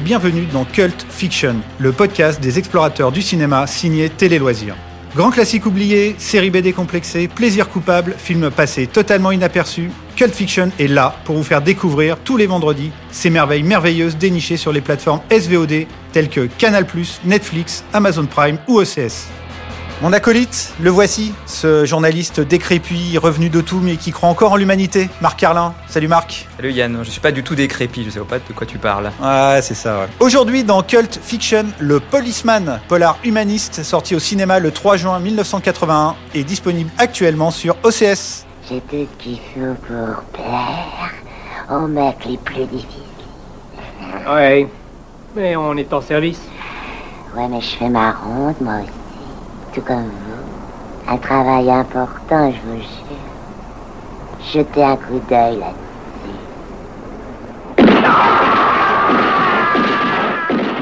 bienvenue dans Cult Fiction, le podcast des explorateurs du cinéma signé Télé Loisirs. Grand classique oublié, série B décomplexée, plaisir coupable, film passé totalement inaperçu, Cult Fiction est là pour vous faire découvrir tous les vendredis ces merveilles merveilleuses dénichées sur les plateformes SVOD telles que Canal+, Netflix, Amazon Prime ou OCS. Mon acolyte, le voici, ce journaliste décrépit, revenu de tout, mais qui croit encore en l'humanité, Marc Carlin. Salut Marc. Salut Yann, je suis pas du tout décrépit, je sais pas de quoi tu parles. Ouais, c'est ça, ouais. Aujourd'hui, dans Cult Fiction, le Policeman, polar humaniste, sorti au cinéma le 3 juin 1981, est disponible actuellement sur OCS. J'ai tout ce qu'il faut pour plaire aux mecs les plus difficiles. Ouais, mais on est en service. Ouais, mais je fais ma ronde, moi aussi. Tout comme vous. Un travail important, je vous jure. Jetez un coup d'œil là-dessus.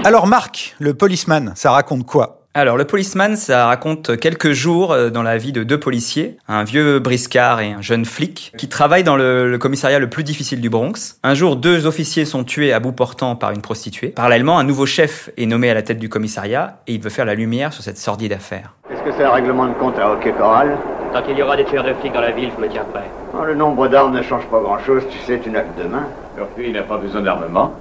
Alors Marc, le Policeman, ça raconte quoi? Alors, le Policeman, ça raconte quelques jours euh, dans la vie de deux policiers, un vieux briscard et un jeune flic, qui travaillent dans le, le commissariat le plus difficile du Bronx. Un jour, deux officiers sont tués à bout portant par une prostituée. Parallèlement, un nouveau chef est nommé à la tête du commissariat et il veut faire la lumière sur cette sordide affaire. Est-ce que c'est un règlement de compte à hockey choral Tant qu'il y aura des tueurs de flics dans la ville, je me tiens prêt. Oh, Le nombre d'armes ne change pas grand-chose, tu sais, tu n'as que deux mains. Surtout, il n'a pas besoin d'armement.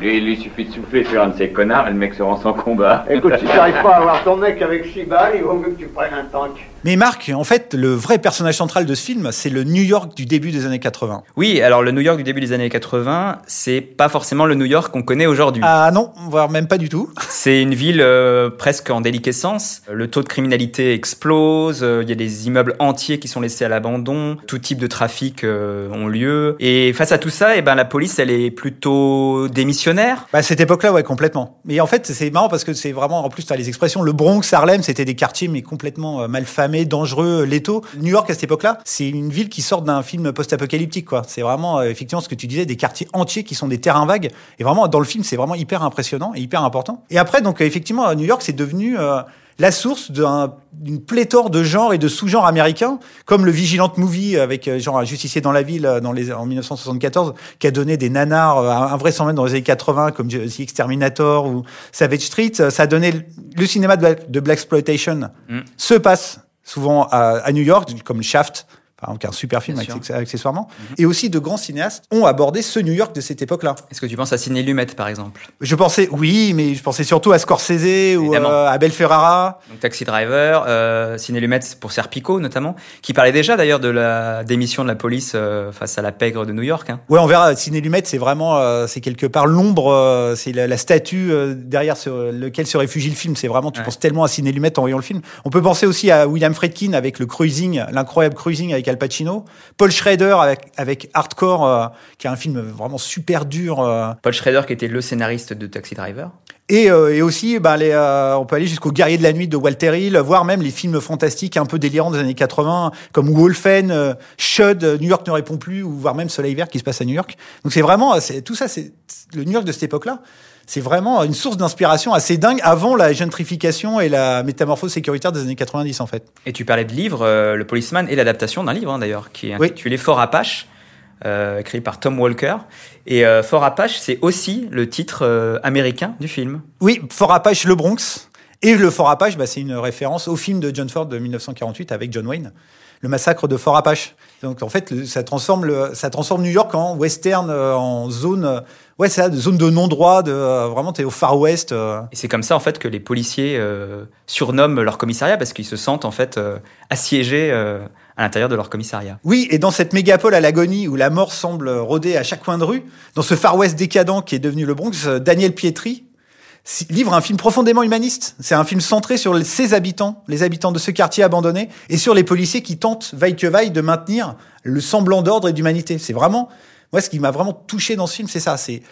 Lui, il lui suffit de souffler sur un de ces connards et le mec se rend sans combat. Écoute, si tu n'arrives pas à avoir ton mec avec balles, il vaut mieux que tu prennes un tank. Mais Marc, en fait, le vrai personnage central de ce film, c'est le New York du début des années 80. Oui, alors le New York du début des années 80, c'est pas forcément le New York qu'on connaît aujourd'hui. Ah non, voire même pas du tout. C'est une ville euh, presque en déliquescence. Le taux de criminalité explose. euh, Il y a des immeubles entiers qui sont laissés à l'abandon. Tout type de trafic euh, ont lieu. Et face à tout ça, eh ben la police, elle est plutôt démissionnaire. Bah, à cette époque-là, ouais, complètement. Mais en fait, c'est marrant parce que c'est vraiment, en plus, tu as les expressions. Le Bronx, Harlem, c'était des quartiers, mais complètement euh, malfamés, dangereux, létaux. New York, à cette époque-là, c'est une ville qui sort d'un film post-apocalyptique, quoi. C'est vraiment, euh, effectivement, ce que tu disais, des quartiers entiers qui sont des terrains vagues. Et vraiment, dans le film, c'est vraiment hyper impressionnant et hyper important. Et après, donc, euh, effectivement, New York, c'est devenu, euh, la source d'un- d'une pléthore de genres et de sous-genres américains, comme le Vigilant Movie avec euh, genre un justicier dans la ville dans les, en 1974, qui a donné des nanars invraisemblables dans les années 80, comme The Exterminator ou Savage Street. Ça a donné le- cinéma de, Black- de Black Exploitation Mm. se passe souvent à, à New York, comme Shaft. Par exemple, qui est un super film accessoirement. Et aussi de grands cinéastes ont abordé ce New York de cette époque-là. Est-ce que tu penses à Sidney Lumet, par exemple? Je pensais, oui, mais je pensais surtout à Scorsese ou euh, à Abel Ferrara. Donc Taxi Driver, euh, Sidney Lumet pour Serpico notamment, qui parlait déjà d'ailleurs de la démission de la police euh, face à la pègre de New York. Hein. Ouais, on verra. Ciné Lumet, c'est vraiment, euh, c'est quelque part l'ombre, euh, c'est la, la statue derrière ce- lequel se réfugie le film. C'est vraiment, tu Ouais. penses tellement à Ciné Lumet en voyant le film. On peut penser aussi à William Friedkin avec le Cruising, l'incroyable Cruising avec Paul Schrader avec, avec Hardcore, euh, qui est un film vraiment super dur. euh. Paul Schrader qui était le scénariste de Taxi Driver. Et, euh, et aussi, bah, les, euh, on peut aller jusqu'au Guerrier de la nuit de Walter Hill, voire même les films fantastiques un peu délirants des années 80, comme Wolfen, euh, Shud, euh, New York ne répond plus, ou voire même Soleil vert qui se passe à New York. Donc c'est vraiment, euh, c'est, tout ça, c'est le New York de cette époque-là. C'est vraiment une source d'inspiration assez dingue avant la gentrification et la métamorphose sécuritaire des années 90 en fait. Et tu parlais de livres, euh, Le Policeman est l'adaptation d'un livre hein, d'ailleurs, qui est Oui. intitulé Fort Apache, euh, écrit par Tom Walker. Et euh, Fort Apache, c'est aussi le titre euh, américain du film. Oui, Fort Apache, le Bronx. Et le Fort Apache, bah, c'est une référence au film de John Ford de 1948 avec John Wayne, le massacre de Fort Apache. Donc en fait, ça transforme, le, ça transforme New York en western, euh, en zone, ouais, ça, de zone de non-droit, de vraiment t'es au Far West. Et c'est comme ça en fait que les policiers surnomment leur commissariat parce qu'ils se sentent en fait assiégés à l'intérieur de leur commissariat. Oui, et dans cette mégapole à l'agonie où la mort semble rôder à chaque coin de rue, dans ce Far West décadent qui est devenu le Bronx, euh, Daniel Pietri livre un film profondément humaniste. C'est un film centré sur ses habitants, les habitants de ce quartier abandonné, et sur les policiers qui tentent, vaille que vaille, de maintenir le semblant d'ordre et d'humanité. C'est vraiment, moi, ce qui m'a vraiment touché dans ce film, c'est ça. C'est,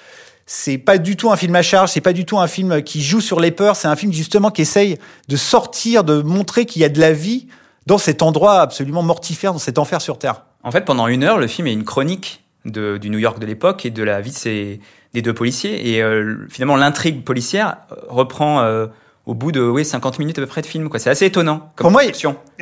c'est pas du tout un film à charge, c'est pas du tout un film qui joue sur les peurs, c'est un film justement qui essaye de sortir, de montrer qu'il y a de la vie dans cet endroit absolument mortifère, dans cet enfer sur Terre. En fait, pendant une heure, le film est une chronique de, du New York de l'époque et de la vie de ces, des deux policiers. Et euh, finalement, l'intrigue policière euh, reprend euh, au bout de oui 50 minutes à peu près de film. C'est assez étonnant comme Pour moi. Et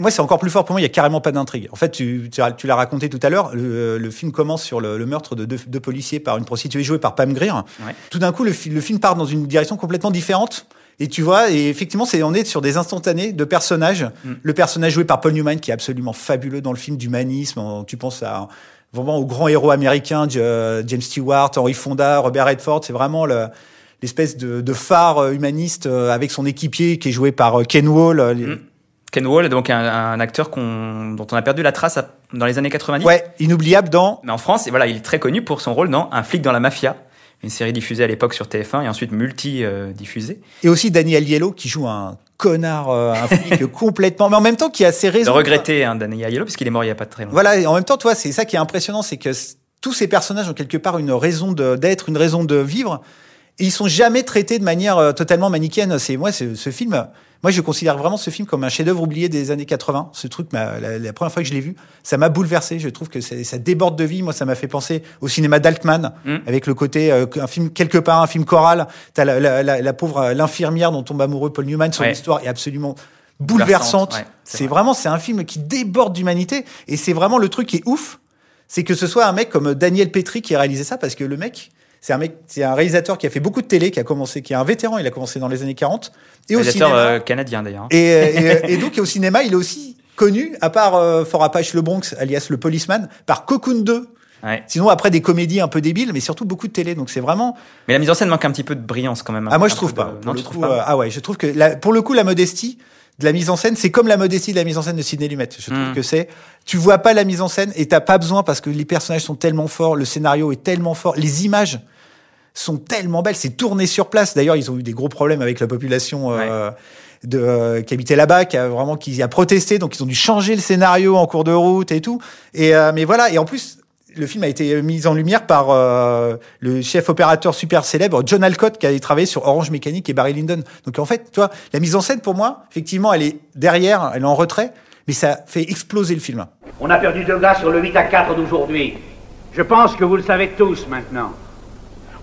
moi, c'est encore plus fort. Pour moi, il y a carrément pas d'intrigue. En fait, tu, tu, as- tu l'as raconté tout à l'heure. Le, le film commence sur le, le meurtre de deux, deux policiers par une prostituée jouée par Pam Grier. Ouais. Tout d'un coup, le film part dans une direction complètement différente. Et tu vois, et effectivement, c'est on est sur des instantanés de personnages. Mm. Le personnage joué par Paul Newman, qui est absolument fabuleux dans le film d'humanisme. Tu penses à vraiment aux grands héros américains, euh, James Stewart, Henry Fonda, Robert Redford. C'est vraiment le- l'espèce de, de phare euh, humaniste euh, avec son équipier qui est joué par Ken Wall. Mm. Ken Wall, donc un, un acteur dont on a perdu la trace à- dans les années 90. Ouais, inoubliable dans Mais en France, et voilà, il est très connu pour son rôle dans Un flic dans la mafia, une série diffusée à l'époque sur TF1 et ensuite multi-diffusée. Et aussi Daniel Yellow qui joue un connard, euh, un flic complètement, mais en même temps qui a ses de raisons. regretter hein, Danny Aiello puisqu'il est mort il y a pas très longtemps. Voilà, et en même temps, toi, c'est ça qui est impressionnant, c'est que tous ces personnages ont quelque part une raison d'être, une raison de vivre, et ils sont jamais traités de manière euh, totalement manichéenne. C'est moi, c'est- ce film, moi, je considère vraiment ce film comme un chef-d'œuvre oublié des années 80. Ce truc, m'a- la, la première fois que je l'ai vu, ça m'a bouleversé. Je trouve que ça déborde de vie. Moi, ça m'a fait penser au cinéma d'Altman, Mm. avec le côté euh, un film quelque part, un film choral. T'as la, la, la, la pauvre euh, l'infirmière dont tombe amoureux Paul Newman. Son Ouais. histoire est absolument bouleversante. ouais, c'est c'est vrai. vraiment, c'est un film qui déborde d'humanité, et c'est vraiment le truc qui est ouf c'est que ce soit un mec comme Daniel Petri qui a réalisé ça parce que le mec c'est un mec c'est un réalisateur qui a fait beaucoup de télé qui a commencé qui est un vétéran il a commencé dans les années 40 et au Réalisateur cinéma euh, canadien d'ailleurs. et, et, et donc au cinéma il est aussi connu à part euh, Fort Apache le Bronx alias le policeman par Cocoon 2 Ouais. sinon après des comédies un peu débiles mais surtout beaucoup de télé donc c'est vraiment Mais la mise en scène manque un petit peu de brillance quand même. ah moi je trouve de- pas Non, trouves coup, pas euh, ah ouais je trouve que la- pour le coup la modestie de la mise en scène c'est comme la modestie de la mise en scène de Sidney Lumet je trouve Mm. que c'est tu vois pas la mise en scène et t'as pas besoin parce que les personnages sont tellement forts le scénario est tellement fort les images sont tellement belles c'est tourné sur place d'ailleurs ils ont eu des gros problèmes avec la population euh, de, euh, qui habitait là-bas, qui a vraiment qui a protesté, donc ils ont dû changer le scénario en cours de route et tout. Et euh, mais voilà, et en plus le film a été mis en lumière par euh, le chef opérateur super célèbre John Alcott qui a travaillé sur Orange Mécanique et Barry Lyndon. Donc en fait, tu vois, la mise en scène pour moi, effectivement, elle est derrière, elle est en retrait, mais ça fait exploser le film. On a perdu deux gars sur le 8 à 4 d'aujourd'hui. Je pense que vous le savez tous maintenant.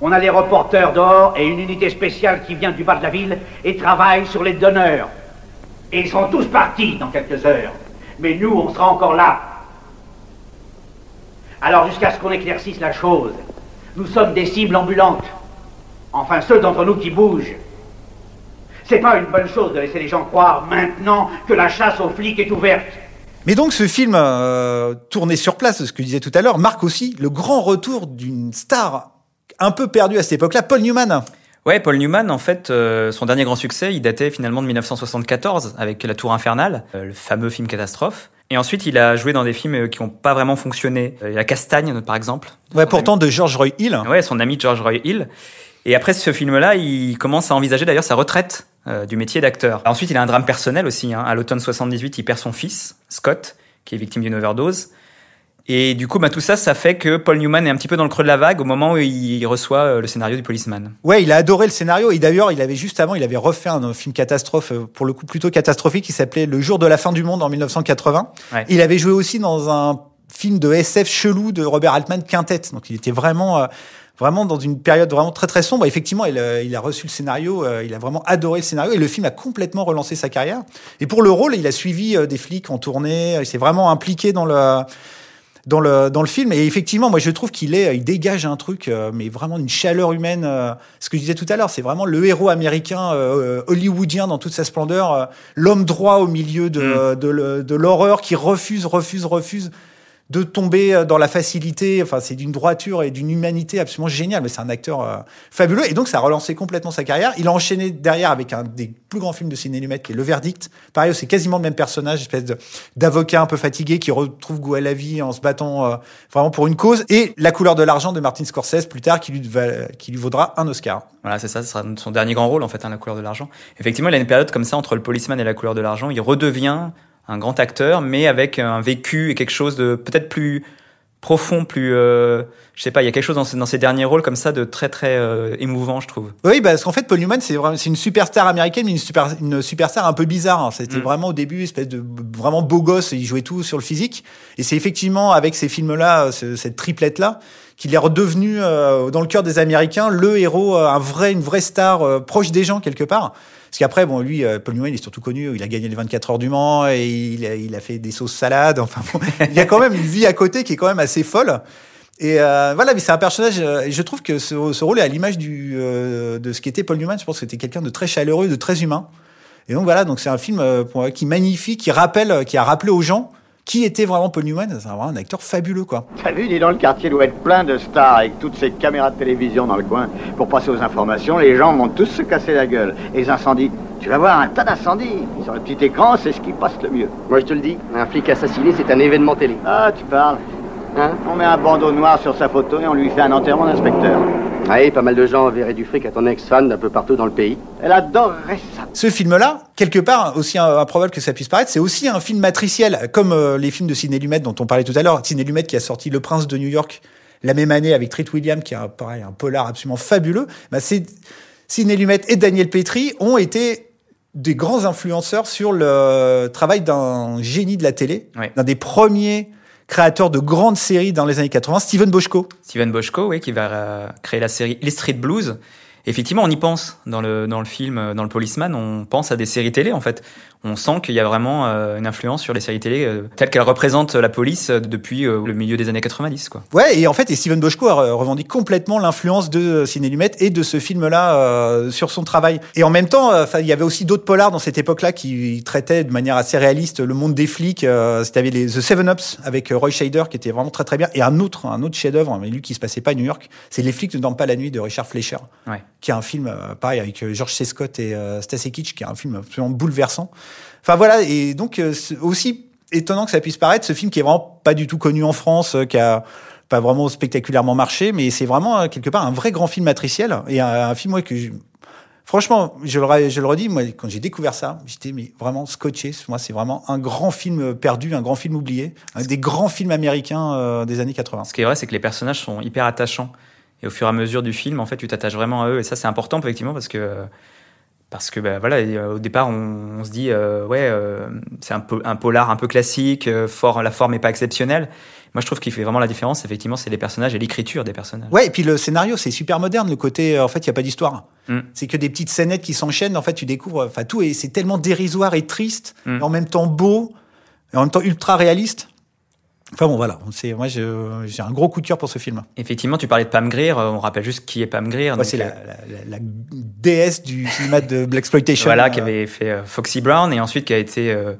On a des reporters dehors et une unité spéciale qui vient du bas de la ville et travaille sur les donneurs. Et ils sont tous partis dans quelques heures. Mais nous, on sera encore là. Alors jusqu'à ce qu'on éclaircisse la chose, nous sommes des cibles ambulantes. Enfin, ceux d'entre nous qui bougent. C'est pas une bonne chose de laisser les gens croire maintenant que la chasse aux flics est ouverte. Mais donc ce film euh, tourné sur place, ce que je disais tout à l'heure, marque aussi le grand retour d'une star un peu perdue à cette époque-là, Paul Newman. Ouais, Paul Newman, en fait, euh, son dernier grand succès, il datait finalement de 1974 avec La Tour Infernale, euh, le fameux film catastrophe. Et ensuite, il a joué dans des films euh, qui n'ont pas vraiment fonctionné. Euh, La Castagne, par exemple. Ouais, pourtant de George Roy Hill. Ouais, son ami George Roy Hill. Et après ce film-là, il commence à envisager d'ailleurs sa retraite euh, du métier d'acteur. Ensuite, il a un drame personnel aussi. Hein. À l'automne 78, il perd son fils, Scott, qui est victime d'une overdose. Et du coup, bah, tout ça, ça fait que Paul Newman est un petit peu dans le creux de la vague au moment où il reçoit euh, le scénario du Policeman. Ouais, il a adoré le scénario et d'ailleurs, il avait juste avant, il avait refait un film catastrophe, euh, pour le coup plutôt catastrophique, qui s'appelait Le jour de la fin du monde en 1980. Ouais. Il avait joué aussi dans un film de SF chelou de Robert Altman, Quintet. Donc il était vraiment, euh, vraiment dans une période vraiment très très sombre. Effectivement, il, a- il a reçu le scénario, euh, il a vraiment adoré le scénario et le film a complètement relancé sa carrière. Et pour le rôle, il a suivi euh, des flics en tournée, il s'est vraiment impliqué dans le dans le dans le film. Et effectivement moi je trouve qu'il est il dégage un truc euh, mais vraiment une chaleur humaine euh, ce que je disais tout à l'heure. C'est vraiment le héros américain euh, hollywoodien dans toute sa splendeur euh, l'homme droit au milieu de de, le- de l'horreur qui refuse refuse refuse de tomber euh, dans la facilité enfin c'est d'une droiture et d'une humanité absolument géniale. Mais c'est un acteur euh, fabuleux. Et donc ça a relancé complètement sa carrière. Il a enchaîné derrière avec un des plus grands films de ciné Lumet qui est Le Verdict. Pareil c'est quasiment le même personnage espèce d'avocat un peu fatigué qui retrouve goût à la vie en se battant euh, vraiment pour une cause. Et La couleur de l'argent de Martin Scorsese plus tard qui lui, va- qui lui vaudra un Oscar. Voilà, c'est ça, ce sera son dernier grand rôle en fait, hein, la couleur de l'argent. Effectivement, il a une période comme ça entre le policeman et la couleur de l'argent. Il redevient un grand acteur, mais avec un vécu et quelque chose de peut-être plus profond, plus, euh, je sais pas, il y a quelque chose dans, ce- dans ses derniers rôles comme ça de très très euh, émouvant, je trouve. Oui, parce qu'en fait, Paul Newman, c'est vraiment, c'est une superstar américaine, mais une super, une superstar un peu bizarre. hein. C'était Mm. vraiment au début, espèce de vraiment beau gosse, il jouait tout sur le physique. Et c'est effectivement avec ces films-là, ce- cette triplette-là, qu'il est redevenu euh, dans le cœur des Américains le héros, euh, un vrai, une vraie star euh, proche des gens quelque part. Parce qu'après, bon, lui, euh, Paul Newman, il est surtout connu, il a gagné les 24 heures du Mans, et il a, il a fait des sauces salades, enfin bon, il y a quand même une vie à côté qui est quand même assez folle. Et euh, voilà, mais c'est un personnage. euh, je trouve que ce, ce rôle est à l'image du euh, de ce qu'était Paul Newman. Je pense que c'était quelqu'un de très chaleureux, de très humain. Et donc voilà, donc c'est un film euh, pour qui magnifie, qui rappelle, qui a rappelé aux gens qui était vraiment Paul Newman. C'est vraiment un acteur fabuleux, quoi. T'as vu, dis donc, le quartier doit être plein de stars avec toutes ces caméras de télévision dans le coin. Pour passer aux informations, les gens vont tous se casser la gueule. Et les incendies, tu vas voir un tas d'incendies. Sur le petit écran, c'est ce qui passe le mieux. Moi, je te le dis, un flic assassiné, c'est un événement télé. Ah, tu parles. Hein? On met un bandeau noir sur sa photo et on lui fait un enterrement d'inspecteur. Oui, pas mal de gens verraient du fric à ton ex-fan d'un peu partout dans le pays. Elle adorerait ça. Ce film-là, quelque part, aussi improbable que ça puisse paraître, c'est aussi un film matriciel, comme euh, les films de Sidney Lumet dont on parlait tout à l'heure. Sidney Lumet qui a sorti Le Prince de New York la même année avec Treat Williams, qui est un, pareil, un polar absolument fabuleux. Bah, c'est Sidney Lumet et Daniel Petrie ont été des grands influenceurs sur le travail d'un génie de la télé, Ouais. d'un des premiers créateurs de grandes séries dans les années 80, Steven Bochco. Steven Bochco, oui, qui va euh, créer la série Les Street Blues. Effectivement, on y pense dans le, dans le film, euh, dans le Policeman, on pense à des séries télé en fait. On sent qu'il y a vraiment euh, une influence sur les séries télé euh, telles qu'elles représentent la police euh, depuis le milieu des années 90. Quoi. Ouais, et en fait, et Steven re- revendique complètement l'influence de Ciné Lumet et de ce film-là euh, sur son travail. Et en même temps, il y avait aussi d'autres polars dans cette époque-là qui traitaient de manière assez réaliste le monde des flics. Euh, C'était les The Seven Ups avec Roy Scheider qui était vraiment très très bien. Et un autre, un autre chef-d'œuvre, mais lui qui se passait pas à New York, c'est Les flics ne dorment pas la nuit de Richard Fleischer, Ouais. qui est un film pareil avec George C. Scott et euh, Stacy Kitsch, qui est un film absolument bouleversant. Enfin voilà, et donc euh, aussi étonnant que ça puisse paraître, ce film qui est vraiment pas du tout connu en France, euh, qui a pas vraiment spectaculairement marché, mais c'est vraiment euh, quelque part un vrai grand film matriciel et un, un film ouais, que je- franchement, je le, je le redis, moi quand j'ai découvert ça, j'étais mais vraiment scotché. Moi, c'est vraiment un grand film perdu, un grand film oublié, un des grands films américains euh, des années 80. Ce qui est vrai, c'est que les personnages sont hyper attachants. Et au fur et à mesure du film, en fait, tu t'attaches vraiment à eux. Et ça, c'est important, effectivement, parce que, parce que bah, voilà, euh, au départ, on, on se dit, euh, ouais, euh, c'est un, peu, un polar un peu classique, euh, fort, la forme n'est pas exceptionnelle. Moi, je trouve qu'il fait vraiment la différence, effectivement, c'est les personnages et l'écriture des personnages. Ouais, et puis le scénario, c'est super moderne. Le côté, euh, en fait, il y a pas d'histoire. Mm. C'est que des petites scénettes qui s'enchaînent. En fait, tu découvres, enfin, tout et c'est tellement dérisoire et triste, Mm. et en même temps beau, et en même temps ultra réaliste. Enfin bon, voilà. C'est moi, j'ai un gros coup de cœur pour ce film. Effectivement, tu parlais de Pam Grier, euh, on rappelle juste qui est Pam Grier. Ouais, c'est la, euh, la, la- la déesse du cinéma de Blaxploitation. Voilà, Euh, qui avait fait euh, Foxy Brown et ensuite qui a été euh,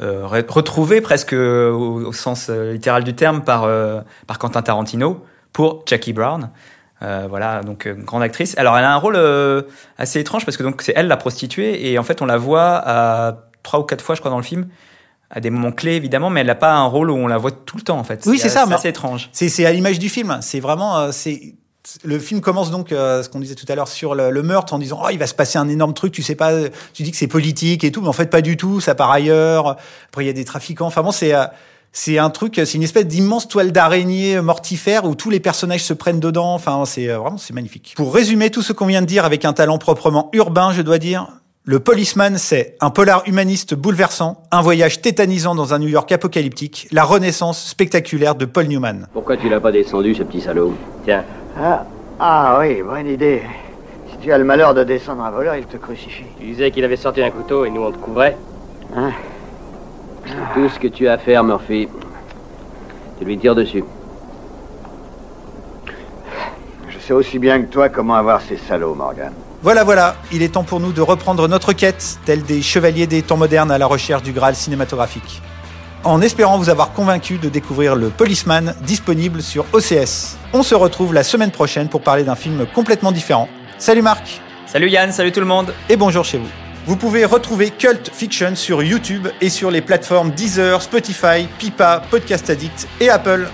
euh, re- retrouvée presque euh, au, au sens euh, littéral du terme par, euh, par Quentin Tarantino pour Jackie Brown. Euh, voilà, donc euh, grande actrice. Alors elle a un rôle euh, assez étrange parce que donc c'est elle la prostituée et en fait on la voit à trois ou quatre fois je crois dans le film à des moments clés évidemment mais elle n'a pas un rôle où on la voit tout le temps en fait. Oui, c'est ça, C'est étrange. C'est à l'image du film. C'est vraiment euh, c'est le film commence donc euh, ce qu'on disait tout à l'heure sur le, le meurtre en disant oh il va se passer un énorme truc tu sais pas tu dis que c'est politique et tout mais en fait pas du tout ça part ailleurs après il y a des trafiquants enfin bon c'est euh, c'est un truc c'est une espèce d'immense toile d'araignée mortifère où tous les personnages se prennent dedans enfin c'est euh, vraiment c'est magnifique pour résumer tout ce qu'on vient de dire avec un talent proprement urbain je dois dire le Policeman, c'est un polar humaniste bouleversant, un voyage tétanisant dans un New York apocalyptique, la renaissance spectaculaire de Paul Newman. Pourquoi tu l'as pas descendu, ce petit salaud Tiens, Ah, ah oui, bonne idée. Si tu as le malheur de descendre un voleur, il te crucifie. tu disais qu'il avait sorti un couteau et nous on te couvrait. Hein C'est tout ce que tu as à faire, Murphy. Tu lui tires dessus. Je sais aussi bien que toi comment avoir ces salauds, Morgan. Voilà, voilà, il est temps pour nous de reprendre notre quête, telle des chevaliers des temps modernes à la recherche du Graal cinématographique. En espérant vous avoir convaincu de découvrir le Policeman disponible sur OCS. On se retrouve la semaine prochaine pour parler d'un film complètement différent. Salut Marc Salut Yann, salut tout le monde. et bonjour chez vous. Vous pouvez retrouver Cult Fiction sur YouTube et sur les plateformes Deezer, Spotify, Pipa, Podcast Addict et Apple.